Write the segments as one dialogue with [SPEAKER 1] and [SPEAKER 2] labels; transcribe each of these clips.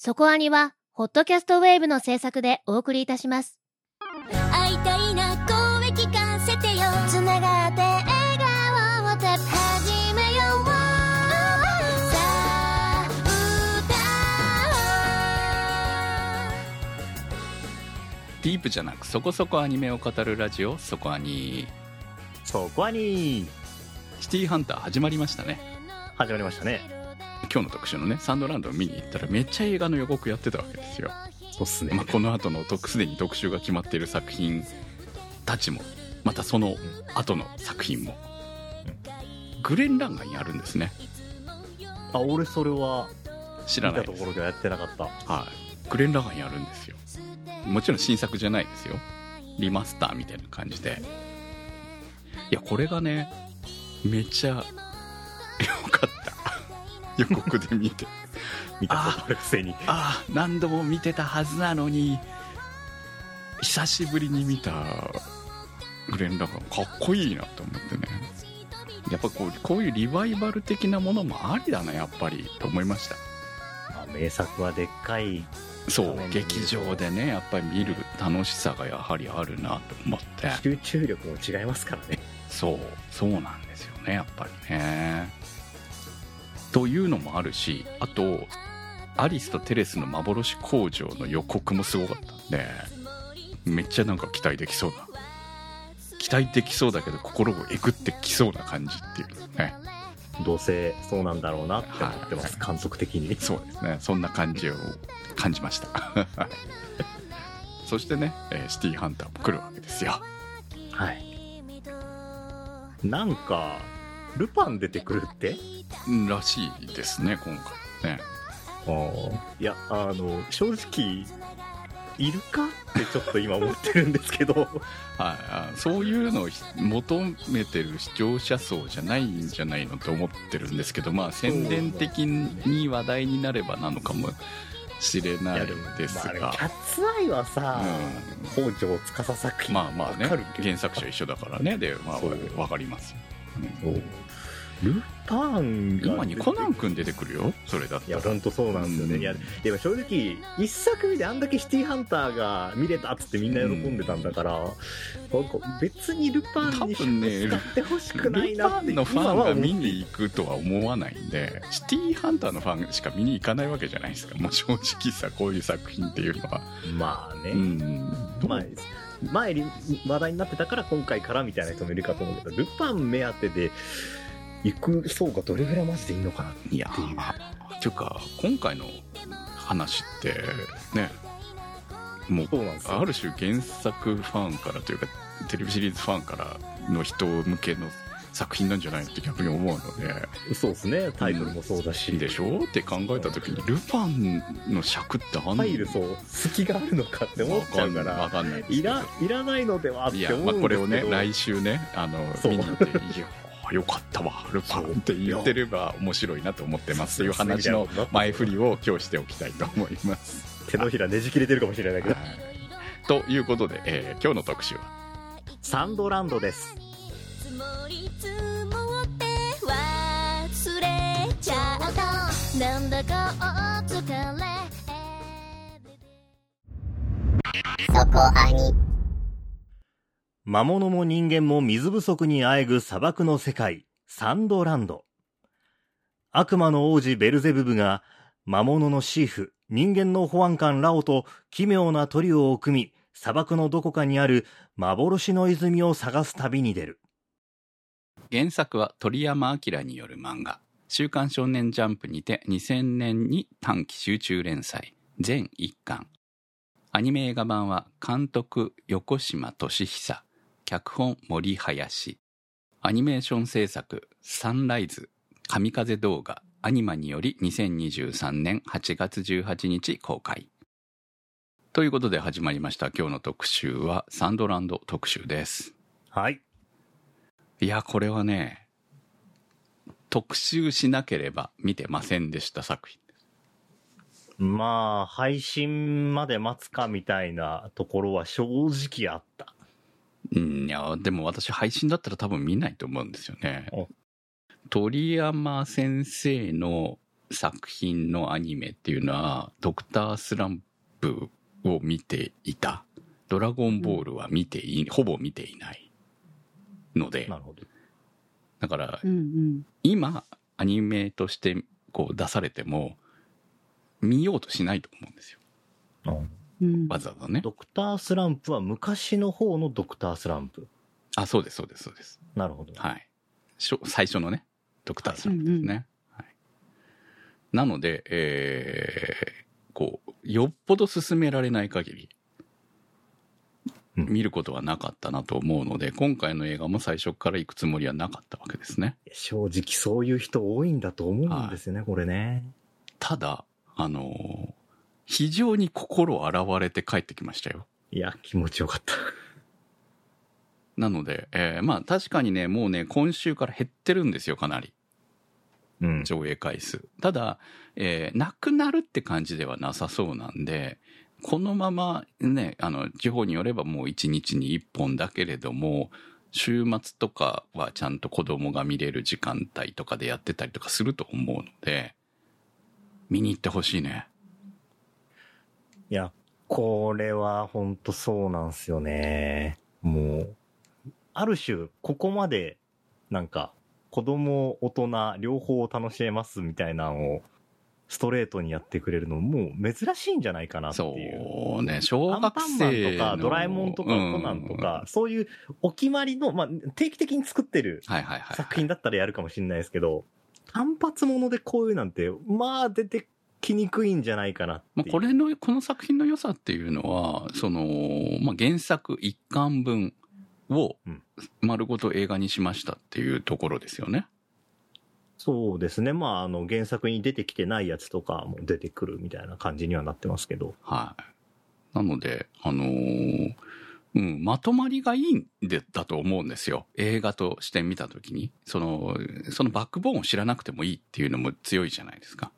[SPEAKER 1] そこアニは、ホットキャストウェーブの制作でお送りいたします。
[SPEAKER 2] 会いたいな声聞かせてよ。つながって笑顔を。て始めよう。さあ
[SPEAKER 3] ディープじゃなくそこそこアニメを語るラジオそこアニ。
[SPEAKER 4] そこはに
[SPEAKER 3] シティーハンター始まりましたね。
[SPEAKER 4] 始まりましたね
[SPEAKER 3] 今日の特集のねサンドランドを見に行ったらめっちゃ映画の予告やってたわけですよ、
[SPEAKER 4] そうっすね、
[SPEAKER 3] まあ、この後の特すでに特集が決まっている作品たちもまたその後の作品もグレン・ランガンやるんですね。
[SPEAKER 4] あ俺それは
[SPEAKER 3] 知らない。
[SPEAKER 4] ところではやってなかった。
[SPEAKER 3] はい。グレン・ラガンやるんですよ。もちろん新作じゃないですよ。リマスターみたいな感じで。いやこれがねめっちゃよかった予告で見て
[SPEAKER 4] 見たことあるくせに。
[SPEAKER 3] ああ何度も見てたはずなのに久しぶりに見たグレン・ラガンかっこいいなと思ってね。やっぱこうこういうリバイバル的なものもありだなやっぱりと思いました。
[SPEAKER 4] まあ名作はでっかい。
[SPEAKER 3] そう劇場でねやっぱり見る楽しさがやはりあるなと思って。
[SPEAKER 4] 集中力も違いますからね。
[SPEAKER 3] そうそうなんですよねやっぱりねというのもあるしあとアリスとテレスの幻工場の予告もすごかった。んでめっちゃなんか期待できそうな。期待できそうだけど心をえぐってきそうな感じっていう。ね。
[SPEAKER 4] どうせそうなんだろうなって思ってます、監督的に。
[SPEAKER 3] そうですね。そんな感じを感じました。そしてね、えーシティーハンターも来るわけですよ。
[SPEAKER 4] はい。なんかルパン出てくるって？
[SPEAKER 3] うんらしいですね今回ね。
[SPEAKER 4] いやあの正直いるかってちょっと今思ってるんですけど。
[SPEAKER 3] はいあ、そういうのをひ求めてる視聴者層じゃないんじゃないのと思ってるんですけどまあ宣伝的に話題になればなのかもしれないです
[SPEAKER 4] まあキ
[SPEAKER 3] が、
[SPEAKER 4] ャッツアイはさ、
[SPEAKER 3] う
[SPEAKER 4] 北条司作品
[SPEAKER 3] まあまあね。原作者一緒だからね。で、まあ、
[SPEAKER 4] そう。
[SPEAKER 3] わかります、うん。
[SPEAKER 4] そうルパンが
[SPEAKER 3] 今にコナン君出てくるよ。それだっ
[SPEAKER 4] いや本当そうなんですよね、
[SPEAKER 3] うん。
[SPEAKER 4] いやでも正直一作目であんだけシティーハンターが見れたっつってみんな喜んでたんだから、なんか別にルパンに使ってほしくないなって。
[SPEAKER 3] ルパンのファンが見に
[SPEAKER 4] 今
[SPEAKER 3] 行くとは思わないんでシティーハンターのファンしか見に行かないわけじゃないですか。もう正直さこういう作品っていうのは。
[SPEAKER 4] まあね、
[SPEAKER 3] うん。
[SPEAKER 4] まあ前に話題になってたから今回からみたいな人もいるかと思うけどルパン目当てで行く層がどれぐらいマジでいいのかなっていう。
[SPEAKER 3] いやていうか今回の話ってねもうある種原作ファンからというかテレビシリーズファンからの人向けの作品なんじゃないのって逆に思うので。
[SPEAKER 4] そうですね。タイトルもそうだし、
[SPEAKER 3] でしょって考えた時にルパンの尺ってあんの
[SPEAKER 4] 入るそう隙があるのかって思っちゃうか
[SPEAKER 3] わ
[SPEAKER 4] ら
[SPEAKER 3] かんない
[SPEAKER 4] いらいらないのではっ
[SPEAKER 3] いや、
[SPEAKER 4] て思うんですけど。
[SPEAKER 3] まあ、これをね来週ねあの見に行って「いやよかったわ。ルパン」って言ってれば面白いなと思ってます。という話の前振りを今日しておきたいと思います。
[SPEAKER 4] 手のひらねじ切れてるかもしれないけど。
[SPEAKER 3] はい。ということで、えー今日の特集は？
[SPEAKER 4] サンドランドです。
[SPEAKER 2] 積もり積もって忘れちゃだかお疲れ
[SPEAKER 4] 魔物も人間も水不足にあえぐ砂漠の世界サンドランド。悪魔の王子ベルゼブブが魔物のシーフ人間の保安官ラオと奇妙なトリオを組み砂漠のどこかにある幻の泉を探す旅に出る。
[SPEAKER 3] 原作は鳥山明による漫画「週刊少年ジャンプ」にて2000年に短期集中連載。全1巻。アニメ映画版は監督横島俊久。脚本森林。アニメーション制作サンライズ神風動画アニマにより2023年8月18日公開。ということで始まりました。今日の特集はサンドランド特集です。
[SPEAKER 4] はい。
[SPEAKER 3] いやこれはね特集しなければ見てませんでした作品。
[SPEAKER 4] まあ配信まで待つかみたいなところは正直あった
[SPEAKER 3] うんいやでも私配信だったら多分見ないと思うんですよね
[SPEAKER 4] お
[SPEAKER 3] 鳥山先生の作品のアニメっていうのは、ドクタースランプを見ていた。ドラゴンボールは見てい、ほぼ見ていないので
[SPEAKER 4] な、るほど。
[SPEAKER 3] だから
[SPEAKER 5] うんうん。
[SPEAKER 3] 今、アニメとしてこう出されても、見ようとしないと思うんですよ。
[SPEAKER 4] うん
[SPEAKER 5] うん。
[SPEAKER 3] わざわざね。
[SPEAKER 4] ドクタースランプは昔の方のドクタースランプ。
[SPEAKER 3] あ、そうです、そうです、そうです。
[SPEAKER 4] なるほど。
[SPEAKER 3] はい。しょ最初のね、ドクタースランプですね。はい、なので、えー、こう、よっぽど進められない限り、
[SPEAKER 4] うん
[SPEAKER 3] 見ることはなかったなと思うので、今回の映画も最初から行くつもりはなかったわけですね。
[SPEAKER 4] 正直そういう人多いんだと思うんですよね、これね。
[SPEAKER 3] ただ、あのー非常に心洗われて帰ってきましたよ。
[SPEAKER 4] いや、気持ちよかった。
[SPEAKER 3] なので、えーまあ確かにね、もうね、今週から減ってるんですよ、かなり。
[SPEAKER 4] うん。
[SPEAKER 3] 上映回数。ただ、えーなくなるって感じではなさそうなんで、このままね、あの、地方によればもう1日に1本だけれども、週末とかはちゃんと子供が見れる時間帯とかでやってたりとかすると思うので、見に行ってほしいね。
[SPEAKER 4] いや、これは本当そうなんすよね。もう、ある種、ここまで、なんか、子供、大人、両方楽しめますみたいなのを、ストレートにやってくれるのもう珍しいんじゃないかなっていう。
[SPEAKER 3] そうね、小学
[SPEAKER 4] アンパンマン
[SPEAKER 3] 生の
[SPEAKER 4] とか、ドラえもんとか、
[SPEAKER 3] うん
[SPEAKER 4] コナンとか、そういうお決まりの、まあ、定期的に作ってる作品だったらやるかもしれないですけど、単発ものでこういうなんて、まあ出てきにくいんじゃないかな。
[SPEAKER 3] まあ、これの、この作品の良さっていうのは、その、まあ、原作一巻分を
[SPEAKER 4] うん
[SPEAKER 3] 丸ごと映画にしましたっていうところですよね。
[SPEAKER 4] そうですね。まあ、あの、原作に出てきてないやつとかも出てくるみたいな感じにはなってますけど。
[SPEAKER 3] はい。なので、あのーうん、まとまりがいいんで、だと思うんですよ。映画として見たときに。その、そのバックボーンを知らなくてもいいっていうのも強いじゃないですか。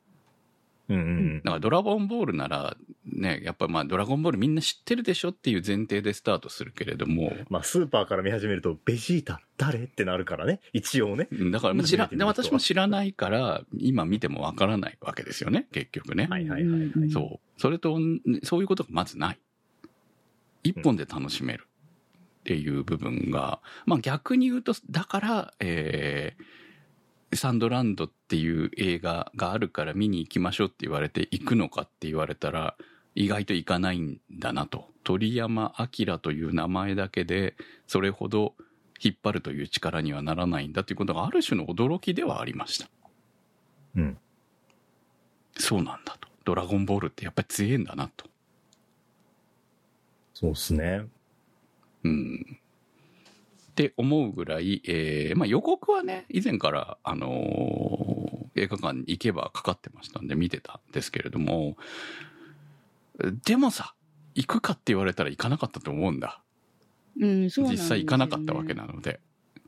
[SPEAKER 4] うんうん
[SPEAKER 3] だからドラゴンボールなら、ね、やっぱまあドラゴンボールみんな知ってるでしょっていう前提でスタートするけれども、
[SPEAKER 4] まあ、スーパーから見始めると、ベジータ、誰？ってなるからね。一応ね。
[SPEAKER 3] うんだからまあ知ら、で私も知らないから、今見てもわからないわけですよね、結局ね。
[SPEAKER 4] はいはいはいはい。
[SPEAKER 3] そう。それと、んそういうことがまずない。一本で楽しめるっていう部分が、まあ逆に言うと、だから、えー、サンドランドっていう映画があるから見に行きましょうって言われて行くのかって言われたら、意外と行かないんだなと。鳥山明という名前だけで、それほど引っ張るという力にはならないんだということがある種の驚きではありました。
[SPEAKER 4] うん。
[SPEAKER 3] そうなんだと。ドラゴンボールってやっぱり強いんだなと。
[SPEAKER 4] そうですね。
[SPEAKER 3] うん。って思うぐらい、えーまあ予告はね、以前から、あのー映画館に行けばかかってましたんで見てたんですけれども、でもさ、行くかって言われたら行かなかったと思うんだ。
[SPEAKER 5] うん、そうなん
[SPEAKER 3] 実際行かなかったわけなので。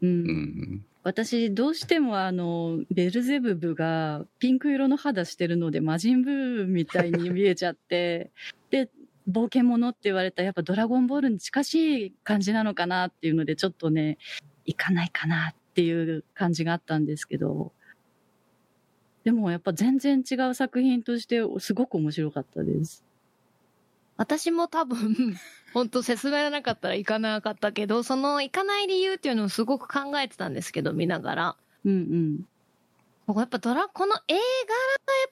[SPEAKER 5] うん
[SPEAKER 3] うん。
[SPEAKER 5] 私どうしてもあのベルゼブブがピンク色の肌してるので魔人ブーみたいに見えちゃってで冒険者って言われたらやっぱドラゴンボールに近しい感じなのかなっていうのでちょっとね行かないかなっていう感じがあったんですけどでもやっぱ全然違う作品としてすごく面白かったです。
[SPEAKER 1] 私も多分、本当説明がなかったら行かなかったけど、その行かない理由っていうのをすごく考えてたんですけど、見ながら。
[SPEAKER 5] うんうん。
[SPEAKER 1] 僕やっぱドラ、この映画がやっ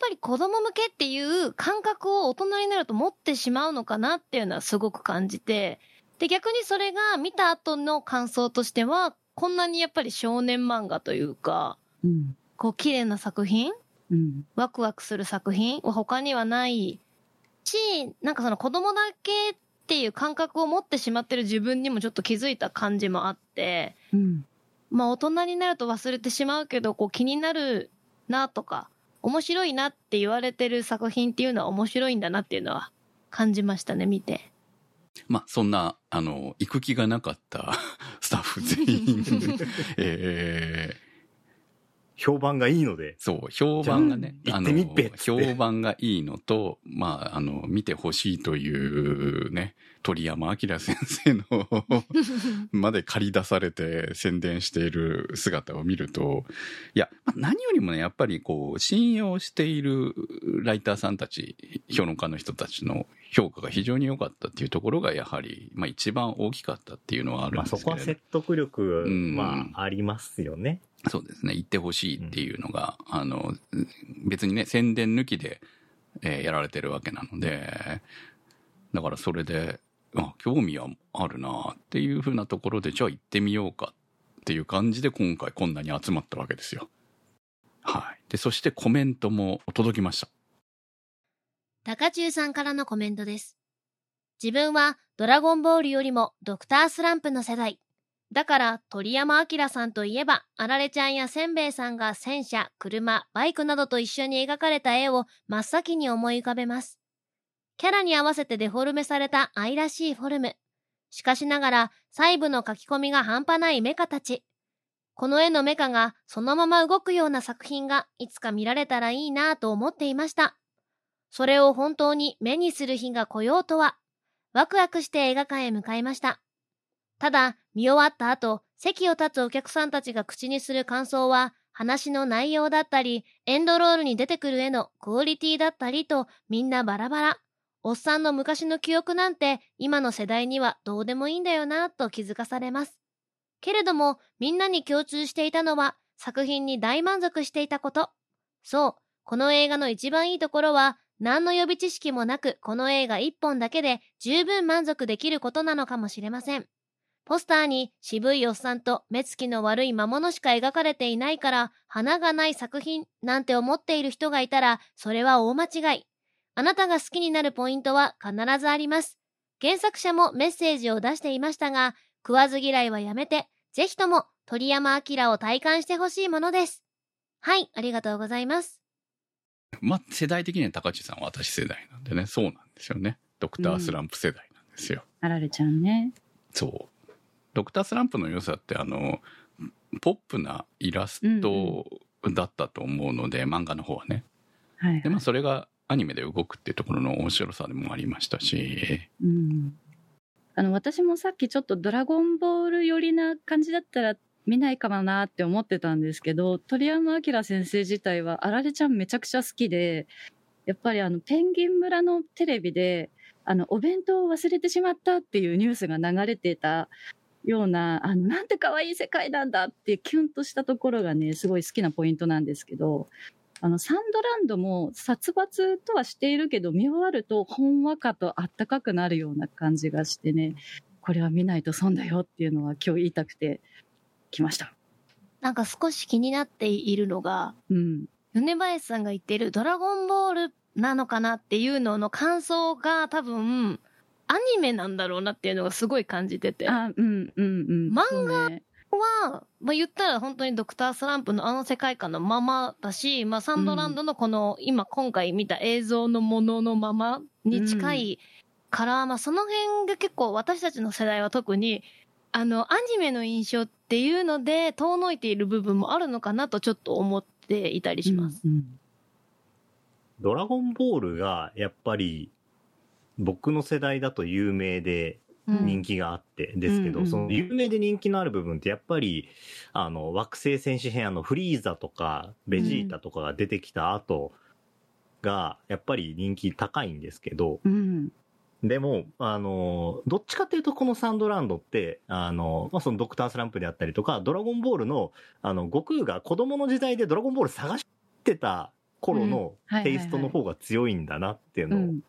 [SPEAKER 1] ぱり子供向けっていう感覚を大人になると持ってしまうのかなっていうのはすごく感じて、で逆にそれが見た後の感想としては、こんなにやっぱり少年漫画というか、
[SPEAKER 5] うん。
[SPEAKER 1] こう綺麗な作品
[SPEAKER 5] うん。
[SPEAKER 1] ワクワクする作品は他にはないし、なんかその子供だけっていう感覚を持ってしまってる自分にもちょっと気づいた感じもあって、
[SPEAKER 5] うん。
[SPEAKER 1] まあ大人になると忘れてしまうけど、こう気になるなとか、面白いなって言われてる作品っていうのは面白いんだなっていうのは感じましたね、見て。
[SPEAKER 3] まあ、そんな、あの、行く気がなかった スタッフ全員、えー。
[SPEAKER 4] 評判がいいので、
[SPEAKER 3] そう、評判がね、
[SPEAKER 4] あ
[SPEAKER 3] あの
[SPEAKER 4] 行ってみっぺっつって。
[SPEAKER 3] 評判がいいのと、まあ、あの、見てほしいというね、鳥山明先生の まで借り出されて宣伝している姿を見ると、いや、まあ何よりもね、やっぱりこう、信用しているライターさんたち、評論家の人たちの評価が非常に良かったっていうところが、やはり、まあ一番大きかったっていうのはある
[SPEAKER 4] まあ
[SPEAKER 3] んですけれど、
[SPEAKER 4] そこは説得力
[SPEAKER 3] うん。
[SPEAKER 4] はありますよね。
[SPEAKER 3] そうですね、言ってほしいっていうのが、あの、別にね、宣伝抜きで、えーやられてるわけなので、だからそれで、あ、興味はあるなっていうふうなところで、じゃあ行ってみようかっていう感じで今回こんなに集まったわけですよ。はい。で、そしてコメントも届きました。
[SPEAKER 6] 高中さんからのコメントです。自分はドラゴンボールよりもドクタースランプの世代。だから鳥山明さんといえば、あられちゃんやせんべいさんが戦車、車、バイクなどと一緒に描かれた絵を真っ先に思い浮かべます。キャラに合わせてデフォルメされた愛らしいフォルム。しかしながら細部の書き込みが半端ないメカたち。この絵のメカがそのまま動くような作品がいつか見られたらいいなぁと思っていました。それを本当に目にする日が来ようとは、ワクワクして映画館へ向かいました。ただ、見終わった後、席を立つお客さんたちが口にする感想は、話の内容だったり、エンドロールに出てくる絵のクオリティだったりと、みんなバラバラ。おっさんの昔の記憶なんて、今の世代にはどうでもいいんだよな、と気づかされます。けれども、みんなに共通していたのは、作品に大満足していたこと。そう、この映画の一番いいところは、何の予備知識もなく、この映画一本だけで十分満足できることなのかもしれません。ポスターに渋いおっさんと目つきの悪い魔物しか描かれていないから、花がない作品なんて思っている人がいたら、それは大間違い。あなたが好きになるポイントは必ずあります。原作者もメッセージを出していましたが、食わず嫌いはやめて、ぜひとも鳥山明を体感してほしいものです。はい、ありがとうございます。
[SPEAKER 3] まあ、世代的には高知さんは私世代なんでね、そうなんですよね。ドクタースランプ世代なんですよ。
[SPEAKER 5] あられちゃんね。
[SPEAKER 3] そう。ドクタースランプの良さってあの、ポップなイラストだったと思うので、漫画の方はね。
[SPEAKER 5] はい、はい。
[SPEAKER 3] で、まあそれがアニメで動くっていうところの面白さでもありましたし、
[SPEAKER 5] うん。あの、私もさっきちょっとドラゴンボール寄りな感じだったら見ないかもなって思ってたんですけど、鳥山明先生自体はあられちゃんめちゃくちゃ好きで、やっぱりあの、ペンギン村のテレビで、あの、お弁当を忘れてしまったっていうニュースが流れてたような、あの、なんて可愛い世界なんだってキュンとしたところがね、すごい好きなポイントなんですけど、あの、サンドランドも殺伐とはしているけど、見終わるとほんわかとあったかくなるような感じがしてね、これは見ないと損だよっていうのは今日言いたくて来ました。
[SPEAKER 6] なんか少し気になっているのが、
[SPEAKER 5] うん。
[SPEAKER 6] 米林さんが言ってるドラゴンボールなのかなっていうのの感想が多分、アニメなんだろうなっていうのがすごい感じてて。
[SPEAKER 5] あ、うん、うん、うん。
[SPEAKER 6] 漫画は、まあ、言ったら本当にドクタースランプのあの世界観のままだし、まあ、サンドランドのこの、今今回見た映像のもののままに近いから、まあ、その辺が結構私たちの世代は特に、あの、アニメの印象っていうので遠のいている部分もあるのかなとちょっと思っていたりします。
[SPEAKER 5] うんうん。
[SPEAKER 4] ドラゴンボールがやっぱり僕の世代だと有名で
[SPEAKER 6] うん
[SPEAKER 4] 人気があってですけど、
[SPEAKER 5] うんうん
[SPEAKER 4] その有名で人気のある部分ってやっぱりあの惑星戦士編あのフリーザとかベジータとかが出てきた後がやっぱり人気高いんですけど、
[SPEAKER 5] うん。
[SPEAKER 4] でも、あの、どっちかっていうとこのサンドランドって、あの、まあ、そのドクタースランプであったりとか、ドラゴンボールの、あの、悟空が子供の時代でドラゴンボール探してた頃のテイストの方が強いんだなっていうのを
[SPEAKER 5] うん。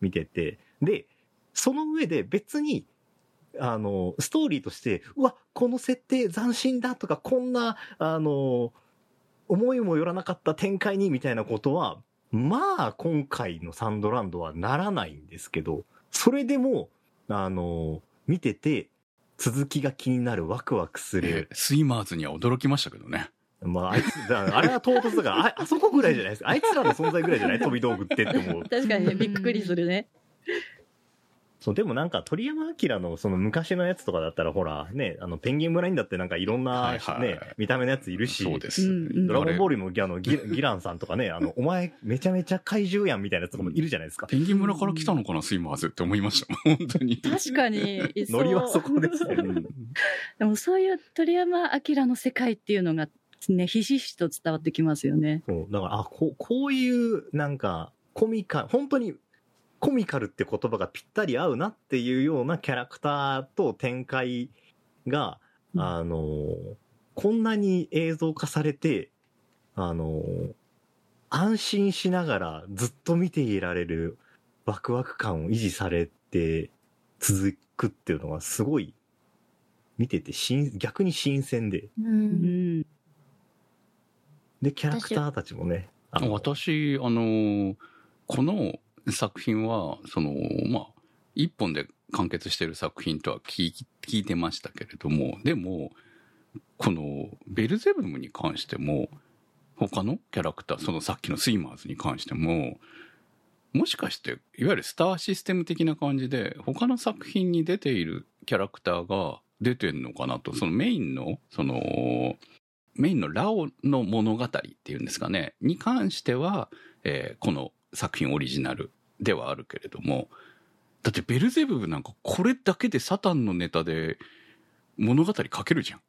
[SPEAKER 4] 見てて、で、その上で別に、あの、ストーリーとして、うわ、この設定斬新だとか、こんな、あの、思いもよらなかった展開にみたいなことは、まあ、今回のサンドランドはならないんですけど、それでも、あの、見てて、続きが気になる、ワクワクす
[SPEAKER 3] え
[SPEAKER 4] る。
[SPEAKER 3] ースイマーズには驚きましたけどね。
[SPEAKER 4] まあ、あいつ、だあれは唐突だから、あ、あそこぐらいじゃないですか。あいつらの存在ぐらいじゃない？飛び道具ってって思う。
[SPEAKER 5] 確かにね、びっくりするね。
[SPEAKER 4] そう、でもなんか鳥山明のその昔のやつとかだったらほら、ね、あの、ペンギン村にだってなんかいろんな、
[SPEAKER 3] はいはい
[SPEAKER 4] ね、見た目のやついるし、
[SPEAKER 3] そうです。
[SPEAKER 4] ドラゴンボー
[SPEAKER 3] ル
[SPEAKER 4] ルのギあのギ ギランさんとかね、あの、お前めちゃめちゃ怪獣やんみたいなやつとかもいるじゃないですか。
[SPEAKER 3] ペンギン村から来たのかな、スイマーズって思いました。本当に。
[SPEAKER 5] 確かに、いそう
[SPEAKER 4] ノリはそこですよね。
[SPEAKER 5] でもそういう鳥山明の世界っていうのがね、ひしひしと伝わってきますよね。
[SPEAKER 4] そう、だから、あ、こう、こういう、なんか、コミカ、本当に、コミカルって言葉がぴったり合うなっていうようなキャラクターと展開が、
[SPEAKER 5] うん
[SPEAKER 4] あの、こんなに映像化されて、あの、安心しながらずっと見ていられるワクワク感を維持されて続くっていうのがすごい見てて新、逆に新鮮で。
[SPEAKER 1] う。
[SPEAKER 5] うんん。
[SPEAKER 4] で、キャラクターたちもね。
[SPEAKER 3] 私、あの、この作品は、その、まあ、一本で完結してる作品とは聞いてましたけれども、でも、このベルゼブムに関しても、他のキャラクター、そのさっきのスイマーズに関しても、もしかして、いわゆるスターシステム的な感じで、他の作品に出ているキャラクターが出てんのかなと、そのメインの、その、メインのラオの物語っていうんですかね、に関しては、えーこの作品オリジナルではあるけれども、だってベルゼブブなんかこれだけでサタンのネタで物語書けるじゃん。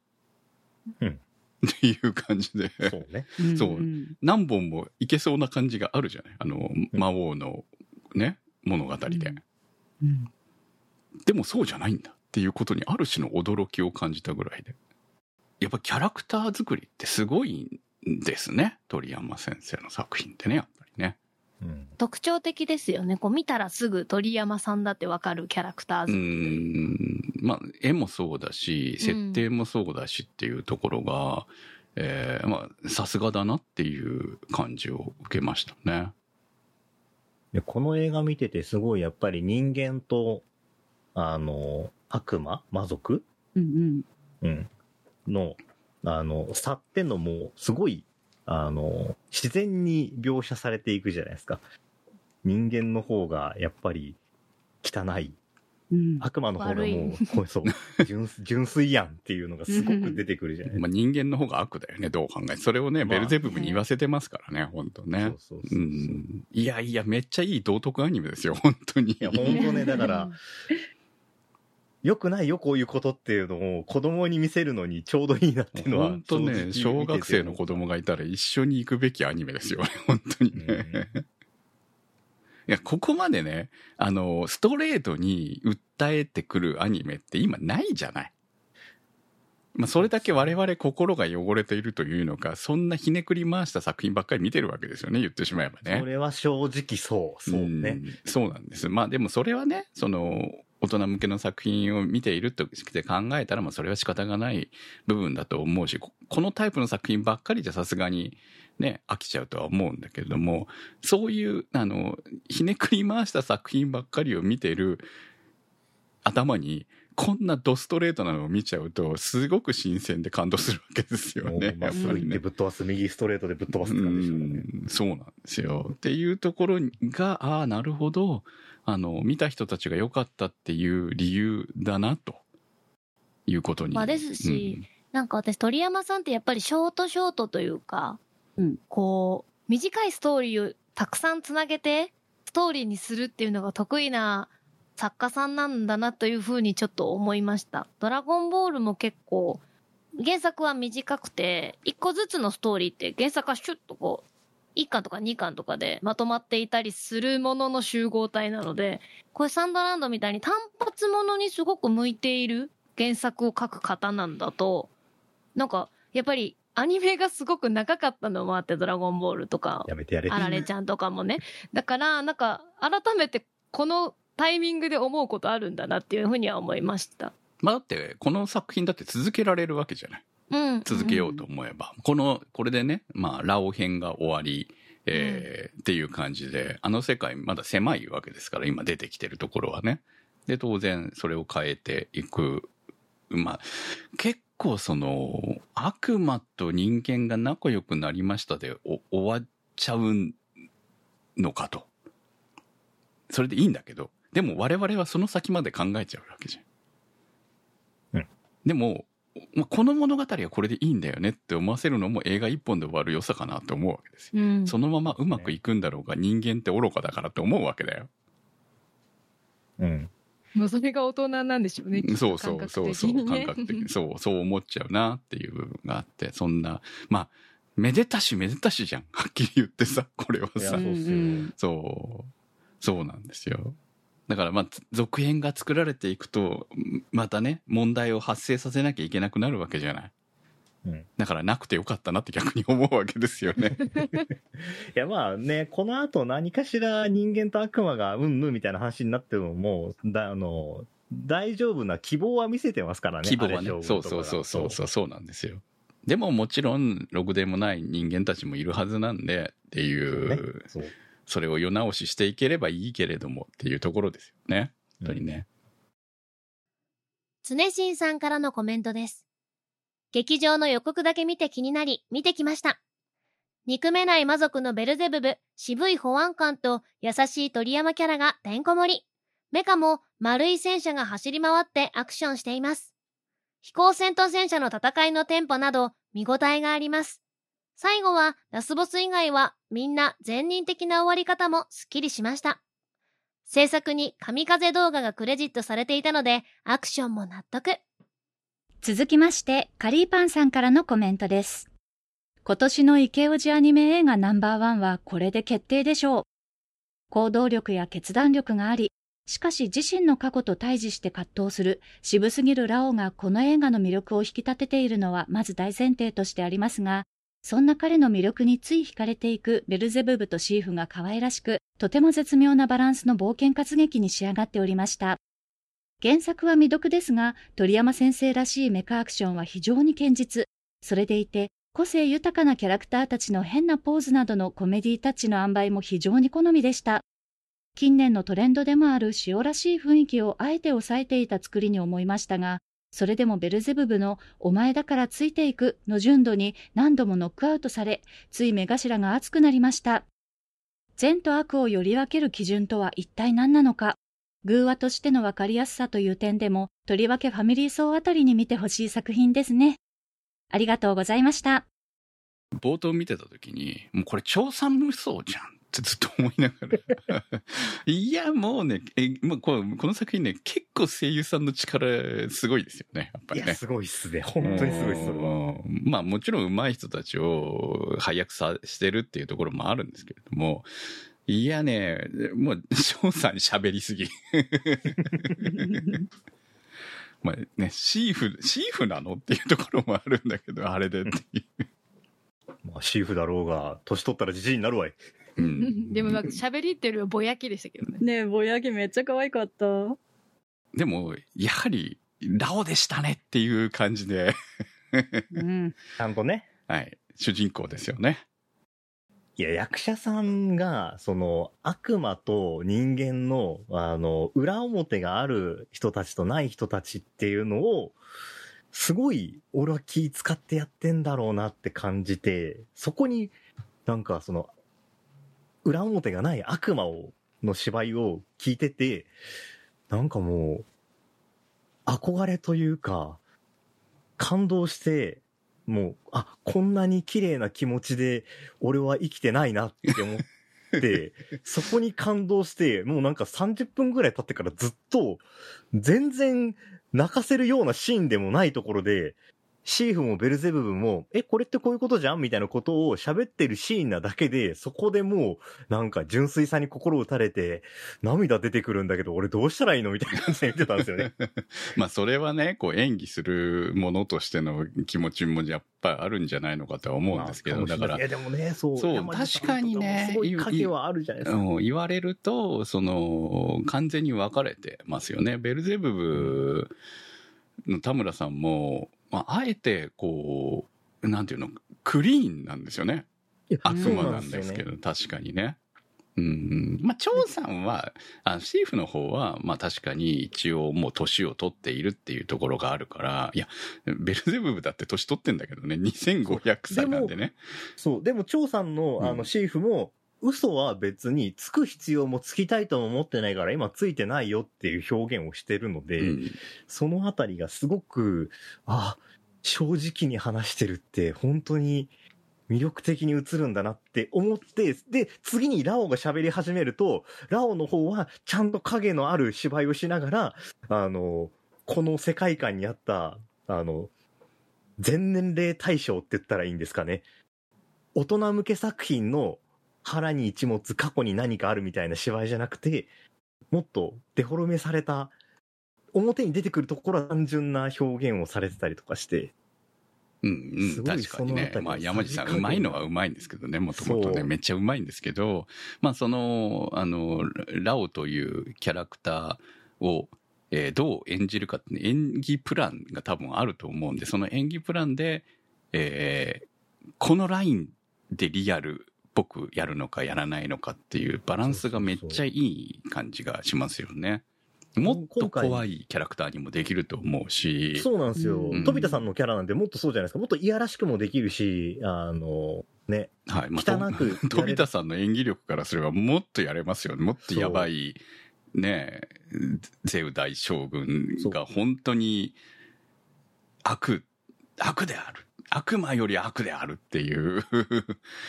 [SPEAKER 4] うん
[SPEAKER 3] っていう感じで。
[SPEAKER 4] そうね。
[SPEAKER 3] そうん何本もいけそうな感じがあるじゃない？あの、魔王のね、物語で。
[SPEAKER 5] うん
[SPEAKER 3] でもそうじゃないんだっていうことにある種の驚きを感じたぐらいで。やっぱキャラクター作りってすごいんですね。鳥山先生の作品ってね、やっ。
[SPEAKER 1] 特徴的ですよね。こう見たらすぐ鳥山さんだってわかるキャラクター
[SPEAKER 3] う
[SPEAKER 1] ズ。
[SPEAKER 3] ん。まあ、絵もそうだし、設定もそうだしっていうところが、えーまあ、さすがだなっていう感じを受けましたね。
[SPEAKER 4] で、この映画見ててすごいやっぱり人間と、あの、悪魔魔族？
[SPEAKER 5] うん
[SPEAKER 4] うん。の、あの、差ってのも、すごい、あの、自然に描写されていくじゃないですか。人間の方が、やっぱり、汚い。
[SPEAKER 5] うん。
[SPEAKER 4] 悪魔の方がもう、こうそう、純純粋やんっていうのがすごく出てくるじゃないです
[SPEAKER 3] まあ、人間の方が悪だよね、どう考えて。それをね、
[SPEAKER 4] まあ
[SPEAKER 3] ベルゼブブに言わせてますからね、本当
[SPEAKER 4] か。
[SPEAKER 3] ね。
[SPEAKER 4] そうそうそうう。い
[SPEAKER 3] ん。いやいや、めっちゃいい道徳アニメですよ、本当に。
[SPEAKER 4] や、本当ね、だから、良くないよ、こういうことっていうのを子供に見せるのにちょうどいいなっていうのは。
[SPEAKER 3] 本当ね、小学生の子供がいたら一緒に行くべきアニメですよね、本当にね。いや、ここまでね、あの、ストレートに訴えてくるアニメって今ないじゃない。まあ、それだけ我々心が汚れているというのか、そんなひねくり回した作品ばっかり見てるわけですよね、言ってしまえばね。
[SPEAKER 4] それは正直そう。そうね。
[SPEAKER 3] んそうなんです。まあでもそれはね、その、大人向けの作品を見ているとして考えたら、まあそれは仕方がない部分だと思うし、ここのタイプの作品ばっかりじゃさすがにね、飽きちゃうとは思うんだけれども、そういう、あの、ひねくり回した作品ばっかりを見てる頭に、こんなドストレートなのを見ちゃうと、すごく新鮮で感動するわけですよ
[SPEAKER 4] も
[SPEAKER 3] ね
[SPEAKER 4] う。まっすぐ行って。ぶっ飛ばす、右ストレートでぶっ飛ばすって感じでしょうね。
[SPEAKER 3] うんそうなんですよ。っていうところが、ああ、なるほど。あの、見た人たちが良かったっていう理由だな、ということに。
[SPEAKER 1] まあですしなんか私鳥山さんってやっぱりショートショートというか、
[SPEAKER 5] うん
[SPEAKER 1] こう、短いストーリーをたくさんつなげて、ストーリーにするっていうのが得意な作家さんなんだなというふうにちょっと思いました。ドラゴンボールも結構、原作は短くて、一個ずつのストーリーって原作はシュッとこう、1巻とか2巻とかでまとまっていたりするものの集合体なので、これサンドランドみたいに単発ものにすごく向いている原作を書く方なんだと、なんか、やっぱりアニメがすごく長かったのもあって、ドラゴンボールとか、
[SPEAKER 4] やめてやれ。
[SPEAKER 1] あられちゃんとかもね。だから、なんか、改めてこのタイミングで思うことあるんだなっていうふうには思いました。
[SPEAKER 3] まあだって、この作品だって続けられるわけじゃない。
[SPEAKER 1] うん。
[SPEAKER 3] 続けようと思えば。この、これでね、まあ、ラオ編が終わり、えーっていう感じで、あの世界まだ狭いわけですから、今出てきてるところはね。で、当然、それを変えていく。まあ、結構その、悪魔と人間が仲良くなりましたでお終わっちゃうのかと。それでいいんだけど、でも我々はその先まで考えちゃうわけじゃん。
[SPEAKER 4] うん
[SPEAKER 3] でも、まあこの物語はこれでいいんだよねって思わせるのも映画一本で終わる良さかなって思うわけですよ。
[SPEAKER 1] うん。
[SPEAKER 3] そのままうまくいくんだろうが人間って愚かだからって思うわけだよ。
[SPEAKER 4] うん。
[SPEAKER 1] もうそれが大人なんでしょうね。
[SPEAKER 3] そうそうそうそう、感
[SPEAKER 1] 感
[SPEAKER 3] 覚的に。そう、そう思っちゃうなっていう部分があって、そんな、まあ、めでたしめでたしじゃん。はっきり言ってさ、これはいさ
[SPEAKER 4] や。そう
[SPEAKER 3] そう、そうなんですよ。だからまあ、つ続編が作られていくと、またね、問題を発生させなきゃいけなくなるわけじゃない？
[SPEAKER 4] うん
[SPEAKER 3] だからなくてよかったなって逆に思うわけですよね。
[SPEAKER 4] いやまあね、この後何かしら人間と悪魔がうんぬんみたいな話になってももう、だあの、大丈夫な希望は見せてますからね。
[SPEAKER 3] 規模はねそうそうそうそうそうそうなんですよでももちろんろくでもない人間たちもいるはずなんでっていう
[SPEAKER 4] ねそう。
[SPEAKER 3] それを世直ししていければいいけれどもっていうところですよね本当にね、
[SPEAKER 6] 常新さんからのコメントです。劇場の予告だけ見て気になり、見てきました。憎めない魔族のベルゼブブ、渋い保安官と優しい鳥山キャラがてんこ盛り。メカも丸い戦車が走り回ってアクションしています。飛行戦と戦車の戦いのテンポなど見応えがあります。最後はラスボス以外はみんな全人的な終わり方もスッキリしました。制作に神風動画がクレジットされていたので、アクションも納得。
[SPEAKER 2] 続きまして、カリーパンさんからのコメントです。今年のイケオジアニメ映画ナンバーワンはこれで決定でしょう。行動力や決断力があり、しかし自身の過去と対峙して葛藤する渋すぎるラオがこの映画の魅力を引き立てているのはまず大前提としてありますが、そんな彼の魅力につい惹かれていくベルゼブブとシーフが可愛らしく、とても絶妙なバランスの冒険活劇に仕上がっておりました。原作は未読ですが、鳥山先生らしいメカアクションは非常に堅実。それでいて、個性豊かなキャラクターたちの変なポーズなどのコメディタッチの塩梅も非常に好みでした。近年のトレンドでもある塩らしい雰囲気をあえて抑えていた作りに思いましたが、それでもベルゼブブのお前だからついていくの純度に何度もノックアウトされ、つい目頭が熱くなりました。善と悪をより分ける基準とは一体何なのか。偶話としての分かりやすさという点でも、とりわけファミリー層あたりに見てほしい作品ですね。ありがとうございました。
[SPEAKER 3] 冒頭見てた時にもうこれ超三無双じゃんってずっと思いながらいやもうねえ、まあ、この作品ね結構声優さんの力すごいですよねやっぱりね
[SPEAKER 4] すごいっすね。本当にすごいっす、それは。
[SPEAKER 3] うんまあもちろん上手い人たちを配役さしてるっていうところもあるんですけれども、いやね、もう翔さん喋りすぎ。まあね、シーフ、シーフなのっていうところもあるんだけど、あれでっていう。
[SPEAKER 4] まあ、シーフだろうが、年取ったらじじいになるわい。
[SPEAKER 3] うん
[SPEAKER 1] でもなんか喋りっていうよりはぼやきでしたけどね。
[SPEAKER 2] ねえ、ぼやきめっちゃ可愛かった。
[SPEAKER 3] でも、やはり、ラオでしたねっていう感じで、
[SPEAKER 2] うん。
[SPEAKER 4] ちゃんとね。
[SPEAKER 3] はい、主人公ですよね。
[SPEAKER 4] いや、役者さんが、その、悪魔と人間の、あの、裏表がある人たちとない人たちっていうのを、すごい、俺は気使ってやってんだろうなって感じて、そこに、なんかその、裏表がない悪魔を、の芝居を聞いてて、なんかもう、憧れというか、感動して、もう、あ、こんなに綺麗な気持ちで、俺は生きてないなって思って、そこに感動して、もうなんか30分ぐらい経ってからずっと、全然泣かせるようなシーンでもないところで、シーフもベルゼブブも、え、これってこういうことじゃん？みたいなことを喋ってるシーンなだけで、そこでもう、なんか純粋さに心打たれて、涙出てくるんだけど、俺どうしたらいいの？みたいな感じで見てたんですよね。
[SPEAKER 3] まあそれはね、こう演技するものとしての気持ちもやっぱりあるんじゃないのかとは思うんですけど、
[SPEAKER 4] まあ
[SPEAKER 3] だから
[SPEAKER 4] いや、でもね、そう。
[SPEAKER 3] そう確かにね
[SPEAKER 4] もすごい影はあるじゃないですか。
[SPEAKER 3] うん言われると、その、完全に分かれてますよね。ベルゼブブの田村さんも、まあ、あえて、こう、なんていうの、クリーンなんですよね。悪魔なんですけ
[SPEAKER 4] よね
[SPEAKER 3] ど、確かにね。うん。まあ、張さんは、あシーフの方は、まあ確かに一応もう年を取っているっていうところがあるから、いや、ベルゼブブだって年取ってんだけどね、2500歳なんでね。
[SPEAKER 4] そう。でも、張さんの、あの、
[SPEAKER 3] うん
[SPEAKER 4] シーフも、嘘は別につく必要もつきたいとも思ってないから今ついてないよっていう表現をしてるので、
[SPEAKER 3] うん
[SPEAKER 4] そのあたりがすごく、あ、正直に話してるって本当に魅力的に映るんだなって思って、で、次にラオが喋り始めると、ラオの方はちゃんと影のある芝居をしながら、あの、この世界観にあった、あの、全年齢対象って言ったらいいんですかね。大人向け作品の腹に一物過去に何かあるみたいな芝居じゃなくて、もっとデフォルメされた、表に出てくるところは単純な表現をされてたりとかして、
[SPEAKER 3] うんうん、
[SPEAKER 4] すごい
[SPEAKER 3] 確かにね。まあ山地さん、うまいのはうまいんですけどね、もともとね、めっちゃうまいんですけど、まあその、あの、ラオというキャラクターを、えーどう演じるかって、ね、演技プランが多分あると思うんで、その演技プランで、えーこのラインでリアルっぽくやるのかやらないのかっていうバランスがめっちゃいい感じがしますよね。もっと怖いキャラクターにもできると思うし。
[SPEAKER 4] そうなんですよ
[SPEAKER 3] うん。
[SPEAKER 4] 飛田さんのキャラなんてもっとそうじゃないですか。もっといやらしくもできるし、あの、ね。
[SPEAKER 3] はい。ま
[SPEAKER 4] 汚く
[SPEAKER 3] と 飛田さんの演技力からすればもっとやれますよね。もっとやばい、ねえ、ゼウ大将軍が本当に悪、悪である。悪魔より悪であるっていう。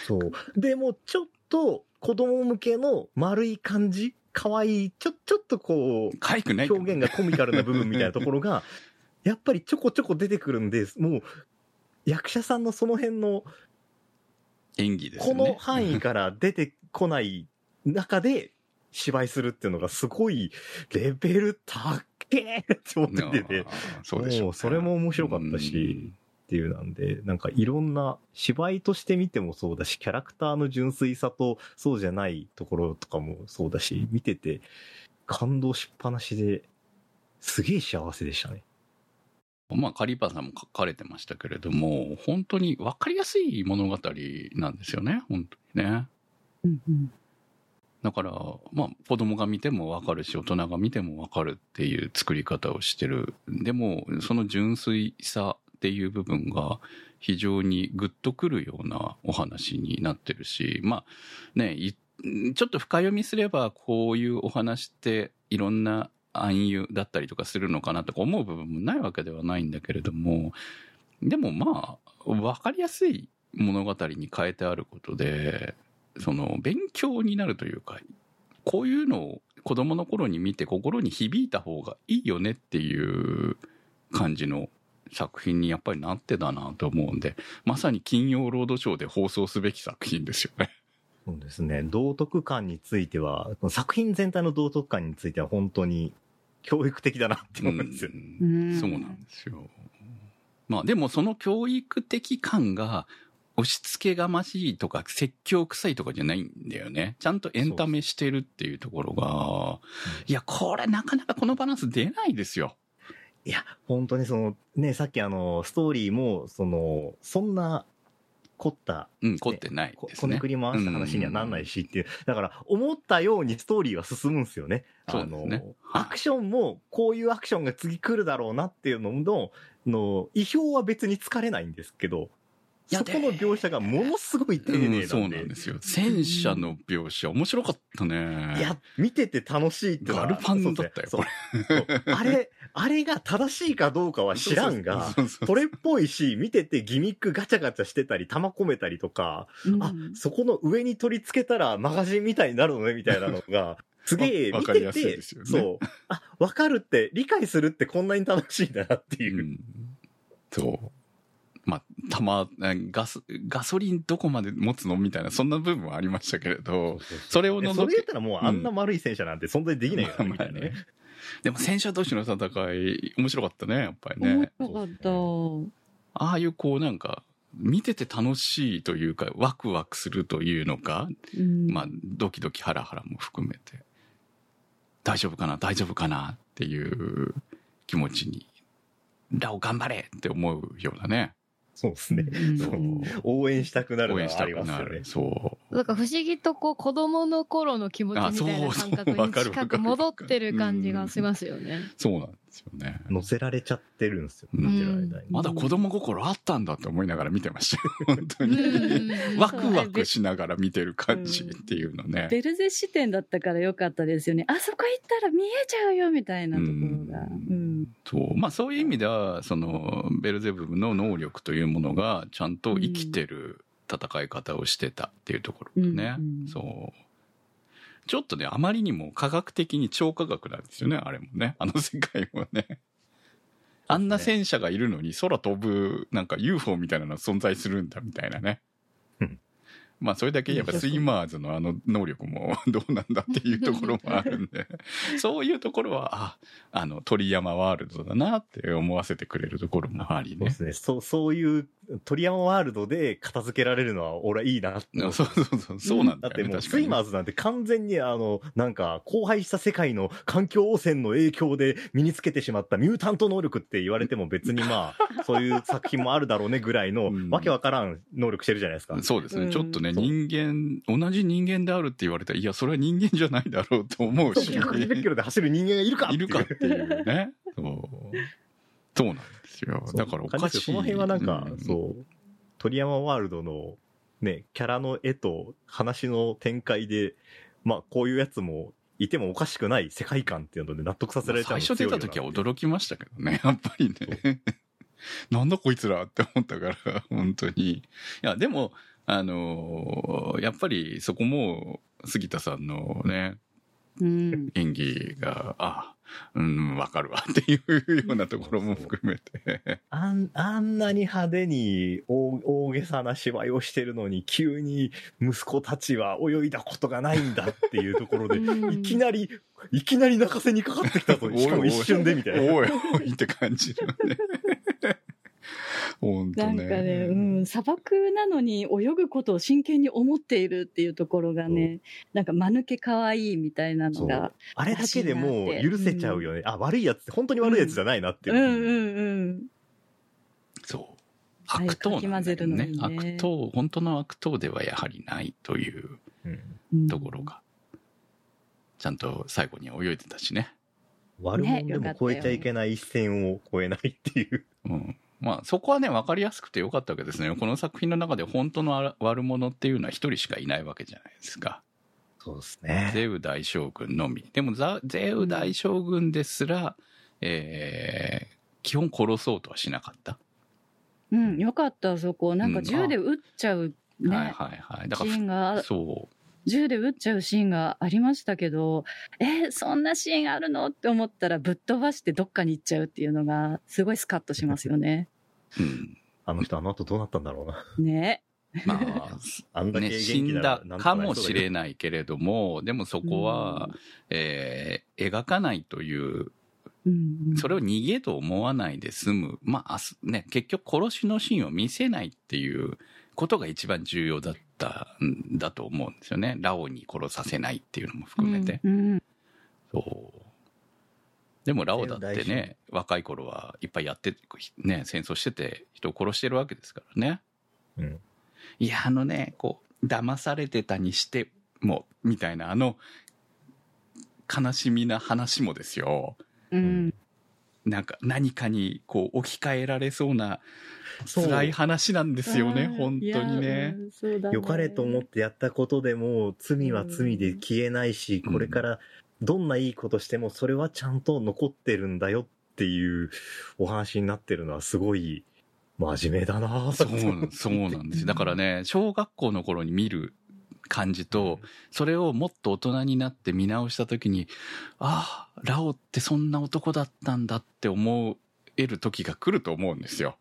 [SPEAKER 4] そう。でも、ちょっと子供向けの丸い感じ可愛いちょ、ちょっとこう、
[SPEAKER 3] 可愛くない
[SPEAKER 4] 表現がコミカルな部分みたいなところが、やっぱりちょこちょこ出てくるんで、もう、役者さんのその辺の、
[SPEAKER 3] 演技です
[SPEAKER 4] こ
[SPEAKER 3] ね。
[SPEAKER 4] の範囲から出てこない中で芝居するっていうのがすごいレベル高えって思ってて、
[SPEAKER 3] そうでしょう
[SPEAKER 4] それも面白かったし、ていうなんで、なんかいろんな芝居として見てもそうだし、キャラクターの純粋さとそうじゃないところとかもそうだし、見てて感動しっぱなしで、すげえ幸せでしたね。
[SPEAKER 3] まあ、カリーパーさんも書かれてましたけれども、本当に分かりやすい物語なんですよね、本当にね。
[SPEAKER 5] うんうん
[SPEAKER 3] だから、まあ、子供が見てもわかるし、大人が見てもわかるっていう作り方をしてる。でも、その純粋さっていう部分が非常にグッとくるようなお話になってるし、まあ、ね、ちょっと深読みすれば、こういうお話っていろんな暗喩だったりとかするのかなとか思う部分もないわけではないんだけれども、でもまあ、わかりやすい物語に変えてあることで、その勉強になるというかこういうのを子供の頃に見て心に響いた方がいいよねっていう感じの作品にやっぱりなってたなと思うんでまさに金曜ロードショーで放送すべき作品ですよね。
[SPEAKER 4] そうですね。道徳感については、作品全体の道徳感については本当に教育的だなって思うんですよ。
[SPEAKER 3] うんそうなんですよ。まあでもその教育的感が押し付けがましいとか説教臭いとかじゃないんだよね。ちゃんとエンタメしてるっていうところが、いや、これなかなかこのバランス出ないですよ。
[SPEAKER 4] いや、本当にその、ね、さっきあの、ストーリーも、その、そんな凝った、
[SPEAKER 3] うん、凝ってない
[SPEAKER 4] こ
[SPEAKER 3] ですね。
[SPEAKER 4] こねくり回した話にはなんないしっていう。だから、思ったようにストーリーは進むんですよね。
[SPEAKER 3] そう
[SPEAKER 4] あの、
[SPEAKER 3] ですね
[SPEAKER 4] アクションも、こういうアクションが次来るだろうなっていうのの、の、意表は別に疲れないんですけど、そこの描写がものすごい丁寧なんで。
[SPEAKER 3] うんそうなんですよ。戦車の描写面白かったね。
[SPEAKER 4] いや、見てて楽しいって
[SPEAKER 3] ガルパンだったよ、
[SPEAKER 4] あれ、あれが正しいかどうかは
[SPEAKER 3] れ。
[SPEAKER 4] 知らんが、
[SPEAKER 3] そ
[SPEAKER 4] れっぽいし、見ててギミックガチャガチャしてたり、玉込めたりとか、
[SPEAKER 5] うん
[SPEAKER 4] あ、そこの上に取り付けたらマガジンみたいになるのね、みたいなのが、すげえ見てて、
[SPEAKER 3] ね
[SPEAKER 4] そう。あ、わかるって、理解するってこんなに楽しいんだなっていうう。
[SPEAKER 3] んそう。まあ、たま、ガス、ガソリンどこまで持つの？みたいな、そんな部分はありましたけれど、それを除
[SPEAKER 4] それ
[SPEAKER 3] け
[SPEAKER 4] 言ったらもうあんな丸い戦車なんて存在できないから、みたいなね。
[SPEAKER 3] でも戦車同士の戦い、面白かったね、やっぱり
[SPEAKER 5] 面
[SPEAKER 3] ね。
[SPEAKER 5] 白かった。
[SPEAKER 3] ああいうこうなんか、見てて楽しいというか、ワクワクするというのか、
[SPEAKER 5] うん。
[SPEAKER 3] まあ、ドキドキハラハラも含めて、大丈夫かな、大丈夫かな？っていう気持ちに、ラオ頑張れって思うようなね。
[SPEAKER 4] そうですね。応援したくなるの
[SPEAKER 3] 応援した
[SPEAKER 4] はあり
[SPEAKER 3] くなる。
[SPEAKER 4] ますよね。
[SPEAKER 3] そう。
[SPEAKER 1] なんか不思議とこう子供の頃の気持ちみたいな感覚に
[SPEAKER 3] あそうわかる
[SPEAKER 1] 近く戻ってる感じがしますよね。
[SPEAKER 3] そうなんですよね。
[SPEAKER 4] 乗せられちゃってるんですよ。
[SPEAKER 3] うん。まだ子供心あったんだって思いながら見てましたよ。本当に。
[SPEAKER 1] うん
[SPEAKER 3] ワクワクしながら見てる感じっていうのね。
[SPEAKER 5] ベルゼ視点だったからよかったですよね。あそこ行ったら見えちゃうよみたいなところが。
[SPEAKER 3] う
[SPEAKER 5] うん。
[SPEAKER 3] そう。まあそういう意味では、その、ベルゼブブの能力というものが、ちゃんと生きてる戦い方をしてたっていうところがね。
[SPEAKER 5] うんうん
[SPEAKER 3] そう。ちょっとね、あまりにも科学的に超科学なんですよね、あれもね。あの世界もね。あんな戦車がいるのに空飛ぶ、なんか UFO みたいなの存在するんだみたいなね
[SPEAKER 4] うん。
[SPEAKER 3] まあそれだけやっぱスイマーズのあの能力も どうなんだっていうところもあるんで、そういうところは、あ、あの鳥山ワールドだなって思わせてくれるところもありね。
[SPEAKER 4] そうですね。そう、そういう鳥山ワールドで片付けられるのは俺はいいなって思う
[SPEAKER 3] そうそうそう、そうなんだよね。
[SPEAKER 4] だってもう、スイマーズなんて完全にあの、なんか、荒廃した世界の環境汚染の影響で身につけてしまったミュータント能力って言われても別にまあ、そういう作品もあるだろうねぐらいの
[SPEAKER 3] うん、
[SPEAKER 4] わけわからん能力してるじゃないですか。
[SPEAKER 3] そうですね、
[SPEAKER 5] うん
[SPEAKER 3] ちょっとね、人間、同じ人間であるって言われたら、いや、それは人間じゃないだろうと思うし。
[SPEAKER 4] 150キロで走る人間がいるかって
[SPEAKER 3] いうるかっていうね。そう。そうなんですよ。だからおかしい。
[SPEAKER 4] その辺はなんか、
[SPEAKER 3] うん
[SPEAKER 4] そう、鳥山ワールドのね、キャラの絵と話の展開で、まあ、こういうやつもいてもおかしくない世界観っていうので納得させられちゃうの
[SPEAKER 3] 最初出た時は驚きましたけどね、やっぱりね。なんだこいつらって思ったから、本当に。いや、でも、あのーやっぱりそこも、杉田さんのね、
[SPEAKER 5] うん。
[SPEAKER 3] 演技が、あ、うん、わかるわっていうようなところも含めて。
[SPEAKER 4] あんあんなに派手に大大げさな芝居をしてるのに、急に息子たちは泳いだことがないんだっていうところで、
[SPEAKER 5] うん
[SPEAKER 4] いきなり、いきなり泣かせにかかってきたと、しかも一瞬でみたいな。
[SPEAKER 3] おいおいって感じのね。本当ね。
[SPEAKER 5] なんかね、うん、砂漠なのに泳ぐことを真剣に思っているっていうところがね、なんか間抜け可愛いみたいなのが。
[SPEAKER 4] あれだけでもう許せちゃうよね。あ、悪いやつって本当に悪いやつじゃないなっていう。
[SPEAKER 5] うんうんうん。
[SPEAKER 3] そう。悪党なんだよね
[SPEAKER 5] ね
[SPEAKER 3] 悪党、本当の悪党ではやはりないという
[SPEAKER 4] うん
[SPEAKER 5] うん
[SPEAKER 3] ところが、ちゃんと最後に泳いでたしね。
[SPEAKER 4] 悪者でも越えちゃいけない一線を越えないっていう。
[SPEAKER 3] うん。まあそこはね、わかりやすくてよかったわけですね。この作品の中で本当の悪悪者っていうのは一人しかいないわけじゃないですか。
[SPEAKER 4] そうですね。
[SPEAKER 3] ゼウ大将軍のみ。でもザゼウ大将軍ですら、えー基本殺そうとはしなかった。
[SPEAKER 5] うん、よかった、そこ。なんか銃で撃っちゃう
[SPEAKER 3] はい
[SPEAKER 5] ね、
[SPEAKER 3] はいはい。だか
[SPEAKER 5] シーン
[SPEAKER 3] ら、
[SPEAKER 5] が、
[SPEAKER 3] そう。
[SPEAKER 5] 銃で撃っちゃうシーンがありましたけど、えーそんなシーンあるの？って思ったらぶっ飛ばしてどっかに行っちゃうっていうのが、すごいスカッとしますよね。
[SPEAKER 3] うん。
[SPEAKER 4] あの人あの後どうなったんだろうな。
[SPEAKER 5] ね。
[SPEAKER 3] まあ、
[SPEAKER 4] あんだけ
[SPEAKER 3] ね、
[SPEAKER 4] 元
[SPEAKER 3] 死んだ
[SPEAKER 4] ら
[SPEAKER 3] かもしれ
[SPEAKER 4] い。
[SPEAKER 3] ないけれども、でもそこは、えー描かないという、
[SPEAKER 5] うん、
[SPEAKER 3] それを逃げと思わないで済む。まあ、あすね、結局殺しのシーンを見せないっていうことが一番重要だったんだと思うんですよね。ラオに殺させないっていうのも含めて。
[SPEAKER 5] うん。うん
[SPEAKER 3] そう。でもラオだってね、若い頃はいっぱいやって、ね、戦争してて人を殺してるわけですからね。
[SPEAKER 4] うん。
[SPEAKER 3] いや、あのね、こう、騙されてたにしても、みたいな、あの、悲しみな話もですよ。
[SPEAKER 5] うん。
[SPEAKER 3] なんか、何かに、こう、置き換えられそうな、辛い話なんですよね、本当にね。
[SPEAKER 5] うんそうだね
[SPEAKER 4] 良かれと思ってやったことでも罪は罪で消えないし、
[SPEAKER 3] うん
[SPEAKER 4] これからどんないいことしてもそれはちゃんと残ってるんだよっていうお話になってるのはすごい真面目だな
[SPEAKER 3] そうそうなんですよ。だからね、小学校の頃に見る感じと、それをもっと大人になって見直した時に、ああ、ラオってそんな男だったんだって思える時が来ると思うんですよ。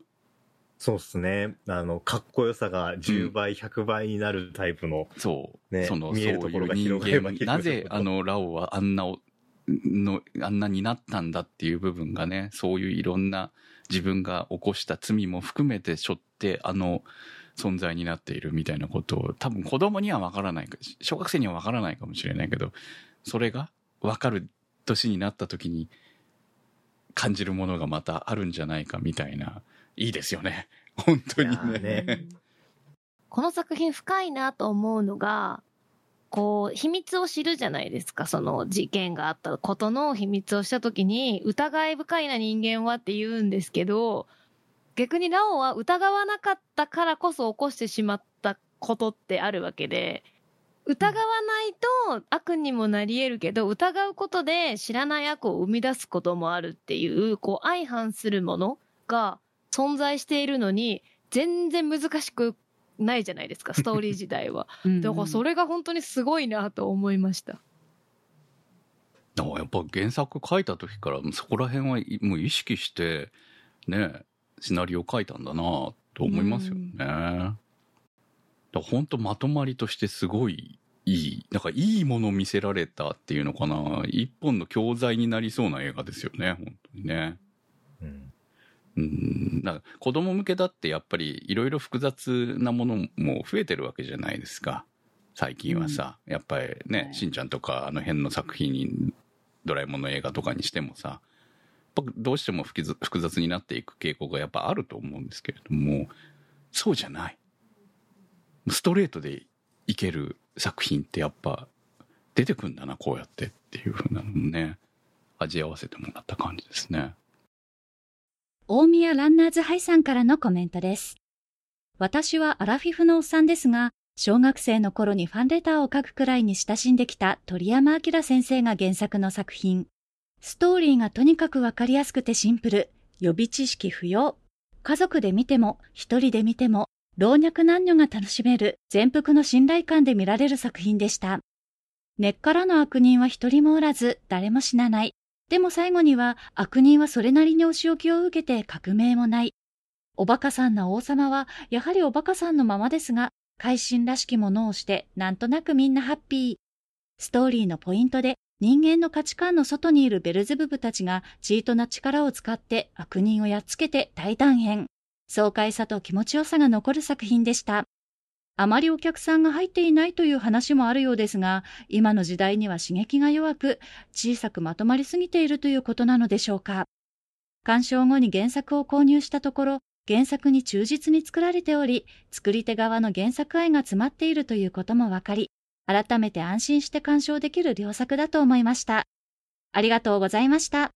[SPEAKER 4] そうですね。あの、かっこよさが10倍、100倍になるタイプの。
[SPEAKER 3] そう。
[SPEAKER 4] ね
[SPEAKER 3] その、
[SPEAKER 4] 見えるところが広がるほど
[SPEAKER 3] ぜあの、ラオはあんなお、の、あんなになったんだっていう部分がね、そういういろんな自分が起こした罪も含めて背負って、あの、存在になっているみたいなことを、多分子供にはわからないか、小学生にはわからないかもしれないけど、それがわかる年になった時に感じるものがまたあるんじゃないかみたいな、いいですよね。本当にね。
[SPEAKER 4] ね
[SPEAKER 1] この作品深いなと思うのが、こう、秘密を知るじゃないですか。その事件があったことの秘密をしたときに、疑い深いな人間はって言うんですけど、逆にラオは疑わなかったからこそ起こしてしまったことってあるわけで、疑わないと悪にもなり得るけど、疑うことで知らない悪を生み出すこともあるっていう、こう相反するものが存在しているのに、全然難しくないじゃないですか、ストーリー時代は。だからそれが本当にすごいなと思いました。
[SPEAKER 3] だからやっぱ原作書いた時からそこら辺はもう意識してねシナリオ書いたんだなと思いますよね。だ本当まとまりとしてすごいいい、なんかいいものを見せられたっていうのかな。一本の教材になりそうな映画ですよね、本当にね。うん。うん、なんか子供向けだってやっぱりいろいろ複雑なものも増えてるわけじゃないですか。最近はさ、うん、やっぱりね、しんちゃんとかあの辺の作品に、ドラえもんの映画とかにしてもさ、どうしても複雑になっていく傾向がやっぱあると思うんですけれども、そうじゃない。ストレートでいける作品ってやっぱ出てくんだな、こうやってっていうふうなのもね、味合わせてもらった感じですね。
[SPEAKER 2] 大宮ランナーズハイさんからのコメントです。私はアラフィフのおっさんですが、小学生の頃にファンレターを書くくらいに親しんできた鳥山明先生が原作の作品。ストーリーがとにかくわかりやすくてシンプル。予備知識不要。家族で見ても、一人で見ても、老若男女が楽しめる全幅の信頼感で見られる作品でした。根っからの悪人は一人もおらず、誰も死なない。でも最後には悪人はそれなりにお仕置きを受けて革命もない。おバカさんな王様はやはりおバカさんのままですが、改心らしきものをしてなんとなくみんなハッピー。ストーリーのポイントで人間の価値観の外にいるベルゼブブたちがチートな力を使って悪人をやっつけて大断変。爽快さと気持ちよさが残る作品でした。あまりお客さんが入っていないという話もあるようですが、今の時代には刺激が弱く、小さくまとまりすぎているということなのでしょうか。鑑賞後に原作を購入したところ、原作に忠実に作られており、作り手側の原作愛が詰まっているということも分かり、改めて安心して鑑賞できる良作だと思いました。ありがとうございました。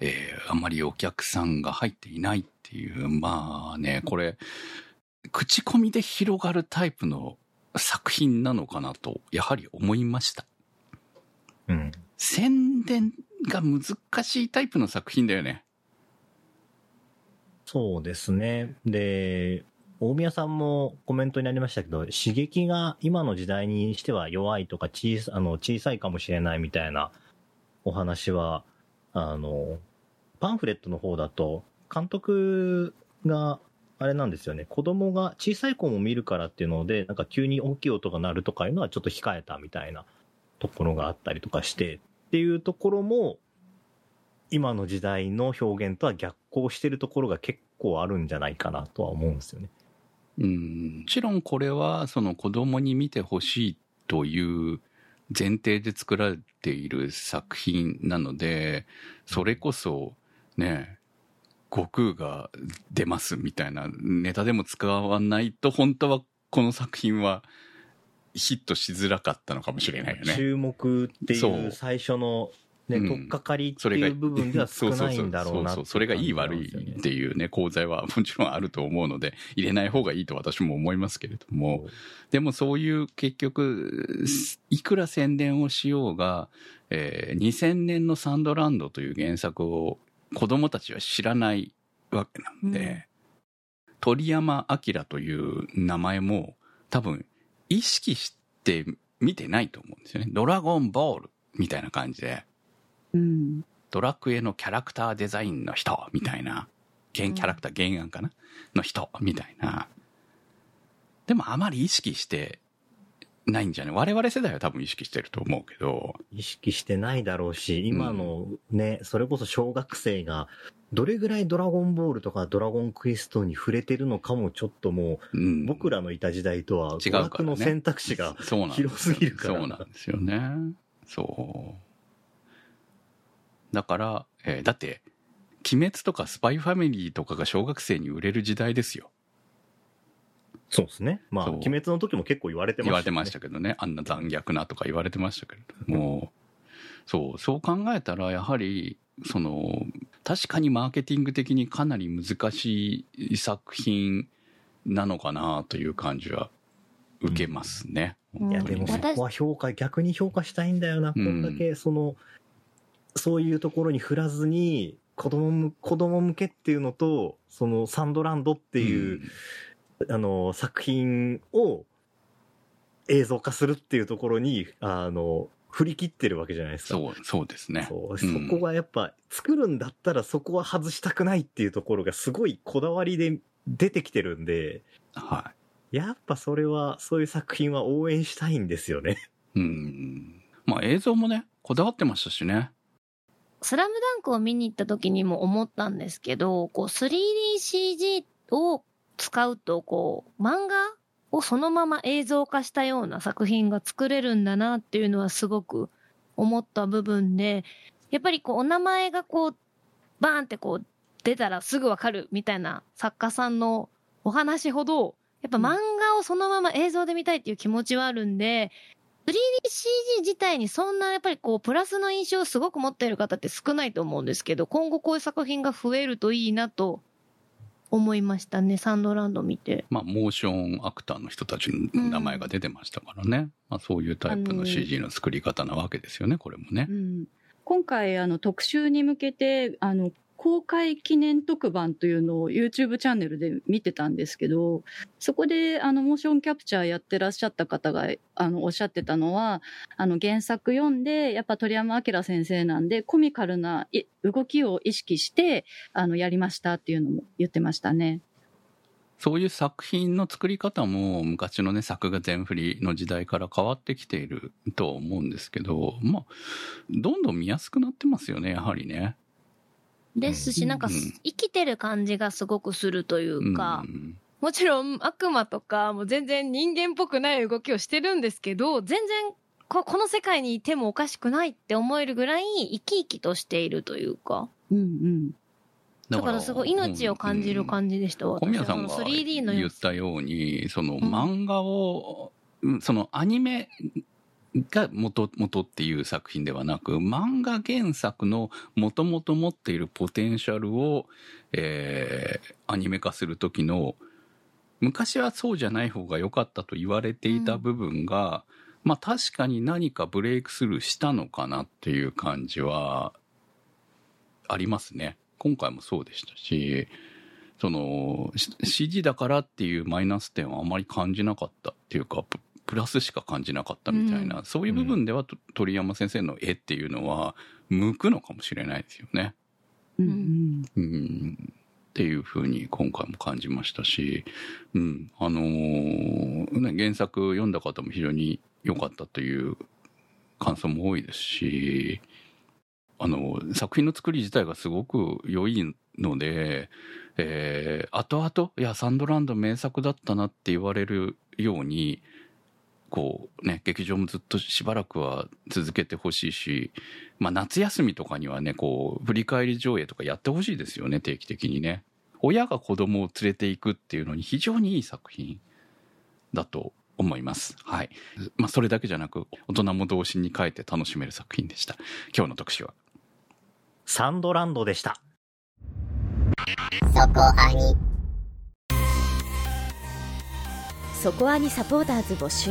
[SPEAKER 3] えー、あまりお客さんが入っていないっていう、まあね、これ、口コミで広がるタイプの作品なのかなと、やはり思いました。
[SPEAKER 4] うん。
[SPEAKER 3] 宣伝が難しいタイプの作品だよね。
[SPEAKER 4] そうですね。で、大宮さんもコメントにありましたけど、刺激が今の時代にしては弱いとか小さあの小さいかもしれないみたいなお話は、あの、パンフレットの方だと、監督が、あれなんですよね、子供が小さい子も見るからっていうので、なんか急に大きい音が鳴るとかいうのはちょっと控えたみたいなところがあったりとかして、っていうところも、今の時代の表現とは逆行してるところが結構あるんじゃないかなとは思うんですよね。
[SPEAKER 3] うん、もちろんこれはその子供に見てほしいという前提で作られている作品なので、それこそね、悟空が出ますみたいなネタでも使わないと本当はこの作品はヒットしづらかったのかもしれないよね。
[SPEAKER 4] 注目っていう最初のね、うん、取っかかりっていう部分では少ないんだろうな
[SPEAKER 3] そうそれがいい悪いっていうね、講座はもちろんあると思うので、入れない方がいいと私も思いますけれども、でもそういう結局、いくら宣伝をしようが、えー、2000年のサンドランドという原作を子供たちは知らないわけなんで、うん、鳥山明という名前も多分意識して見てないと思うんですよね。ドラゴンボールみたいな感じで。
[SPEAKER 5] うん、
[SPEAKER 3] ドラクエのキャラクターデザインの人みたいな、原キャラクター原案かな？の人みたいな。でもあまり意識してないんじゃない？我々世代は多分意識してると思うけど。
[SPEAKER 4] 意識してないだろうし、今のね、うん、それこそ小学生が、どれぐらいドラゴンボールとかドラゴンクエストに触れてるのかもちょっともう、うん、僕らのいた時代とは、
[SPEAKER 3] 違うから、
[SPEAKER 4] ね、の選択肢が広すぎるから。
[SPEAKER 3] そうなんですよね。そう。だから、えー、だって、鬼滅とかスパイファミリーとかが小学生に売れる時代ですよ。
[SPEAKER 4] そうですね。まあ、
[SPEAKER 3] そう。
[SPEAKER 4] 鬼滅の時も結構言われてました、
[SPEAKER 3] 言われてましたけどね。あんな残虐なとか言われてましたけれど。もそうそう考えたらやはりその確かにマーケティング的にかなり難しい作品なのかなという感じは受けますね。
[SPEAKER 1] うん。
[SPEAKER 4] いや、でもそこは評価、逆に評価したいんだよな。こ
[SPEAKER 3] うん。
[SPEAKER 4] んだけ、その、そういうところに振らずに、子供む、子供向けっていうのと、そのサンドランドっていう、あの、作品を映像化するっていうところに、あの、振り切ってるわけじゃないですか。
[SPEAKER 3] そうそうですね。
[SPEAKER 4] そう、
[SPEAKER 3] うん
[SPEAKER 4] そこがやっぱ、作るんだったらそこは外したくないっていうところがすごいこだわりで出てきてるんで、
[SPEAKER 3] は
[SPEAKER 4] やっぱそれは、そういう作品は応援したいんですよね。
[SPEAKER 3] い。うん。まあ映像もね、こだわってましたしね。
[SPEAKER 1] スラムダンクを見に行った時にも思ったんですけど、こう 3DCG を使うと、こう、漫画をそのまま映像化したような作品が作れるんだなっていうのはすごく思った部分で、やっぱりこう、お名前がこう、バーンってこう、出たらすぐわかるみたいな作家さんのお話ほど、やっぱ漫画をそのまま映像で見たいっていう気持ちはあるんで、3DCG 自体にそんなやっぱりこう、プラスの印象をすごく持っている方って少ないと思うんですけど、今後こういう作品が増えるといいなと思いましたね、サンドランド見て。
[SPEAKER 3] まあモーションアクターの人たちの名前が出てましたからね。まあそういうタイプの CG の作り方なわけですよね、これもね
[SPEAKER 5] う。ん、今回あの特集に向けてあの公開記念特番というのを YouTube チャンネルで見てたんですけどそこであのモーションキャプチャーやってらっしゃった方があのおっしゃってたのはあの原作読んでやっぱ鳥山明先生なんでコミカルな動きを意識してあのやりましたっていうのも言ってましたね。
[SPEAKER 3] そういう作品の作り方も昔のね、作画全振りの時代から変わってきていると思うんですけど、まあ、どんどん見やすくなってますよね、やはりね。
[SPEAKER 1] ですし、
[SPEAKER 5] うん。
[SPEAKER 1] なんか
[SPEAKER 3] うん。
[SPEAKER 1] 生きてる感じがすごくするというか、
[SPEAKER 3] うん。
[SPEAKER 1] もちろん悪魔とかもう全然人間っぽくない動きをしてるんですけど、全然ここの世界にいてもおかしくないって思えるぐらい生き生きとしているというか。
[SPEAKER 5] うんうん。
[SPEAKER 1] だからすごい命を感じる感じでした、
[SPEAKER 3] 小
[SPEAKER 1] 私は。
[SPEAKER 3] 宮さんが
[SPEAKER 1] その 3D の
[SPEAKER 3] 言っ。たように、その
[SPEAKER 1] ん。
[SPEAKER 3] 漫画を、うんそのアニメが元元っていう作品ではなく、漫画原作の元々持っているポテンシャルを、えーアニメ化する時の、昔はそうじゃない方が良かったと言われていた部分が、まあ確かに何かブレイクスルーしたのかなっていう感じはありますね。今回もそうでしたし、その、し CG だからっていうマイナス点はあまり感じなかったっていうか、ププラスしか感じなかったみたいな、そういう部分ではと鳥山先生の絵っていうのは向くのかもしれないですよね。
[SPEAKER 5] うん。うん。
[SPEAKER 3] うん。っていうふうに今回も感じましたし、うん、あのーね、原作読んだ方も非常に良かったという感想も多いですし、あの、作品の作り自体がすごく良いので、えー、後々、いや、サンドランド名作だったなって言われるように、こうね、劇場もずっとしばらくは続けてほしいし、まあ夏休みとかにはね、こう、振り返り上映とかやってほしいですよね、定期的にね。親が子供を連れていくっていうのに非常にいい作品だと思います。はい。まあそれだけじゃなく、大人も童心に変えて楽しめる作品でした。今日の特集は。
[SPEAKER 4] サンドランドでした。
[SPEAKER 7] そこアニ
[SPEAKER 2] そこアニサポーターズ募集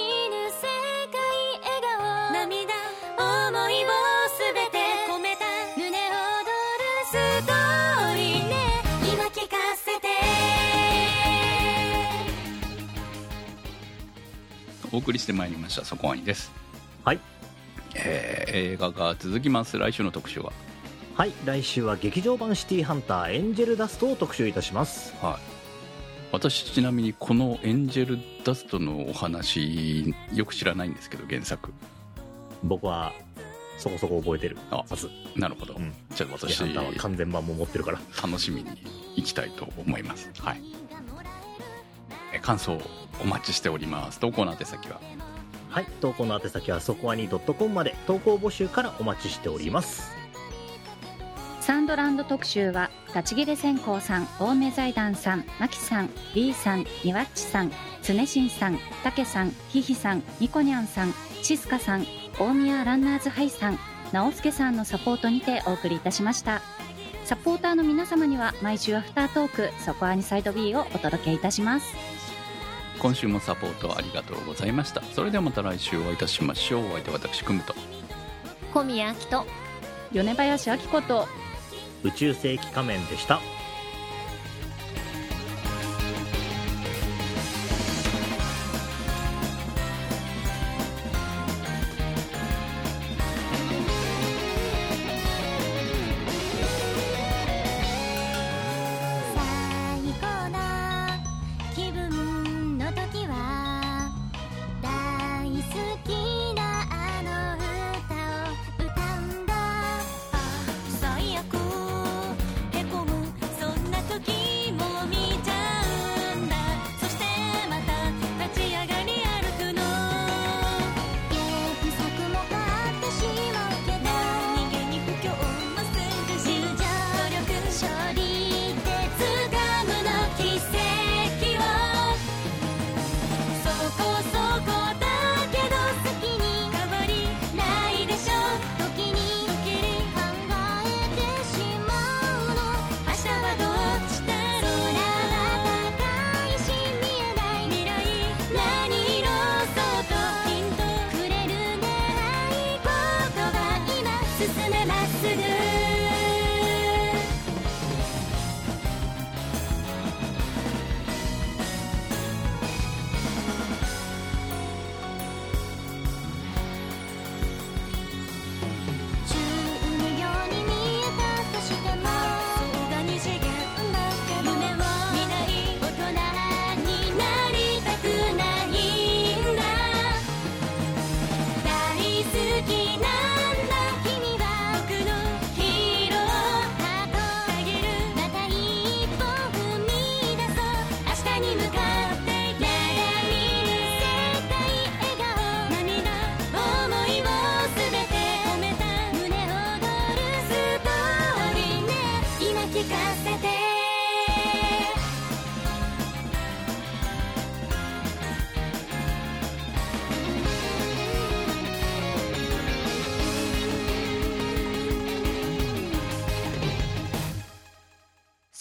[SPEAKER 3] お送りしてまいりました、そこアニです。
[SPEAKER 4] はい。
[SPEAKER 3] えー映画が続きます。来週の特集は？
[SPEAKER 4] はい、来週は劇場版シティハンターエンジェルダストを特集いたします。
[SPEAKER 3] は私ちなみにこのエンジェルダストのお話よく知らないんですけど原作
[SPEAKER 7] 僕はそこそこ覚えてる
[SPEAKER 3] あ
[SPEAKER 7] はず
[SPEAKER 3] なるほど、
[SPEAKER 7] うん
[SPEAKER 3] じゃあ私
[SPEAKER 7] シティハンターは完全版も持ってるから
[SPEAKER 3] 楽しみに行きたいと思いますはいえ感想お待ちしております。投稿の宛先は？
[SPEAKER 7] はい投稿の宛先はそこアニ .com まで。投稿募集からお待ちしております。
[SPEAKER 8] サンドランド特集は立ち切れ線香さん青梅財団さんマキさん B さんニワッチさん常新さんたけさんひひさんニコニャンさんシスカさん大宮ランナーズハイさん直輔さんのサポートにてお送りいたしました。サポーターの皆様には毎週アフタートークそこアニサイド B をお届けいたします
[SPEAKER 3] 今週もサポートありがとうございました。それではまた来週お会いいたしましょう。お相手は私くむと。
[SPEAKER 9] 小宮明と。
[SPEAKER 8] 米林明子と。
[SPEAKER 7] 宇宙世紀仮面でした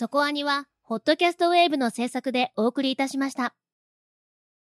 [SPEAKER 6] そこアニは、ホットキャストウェーブの制作でお送りいたしました。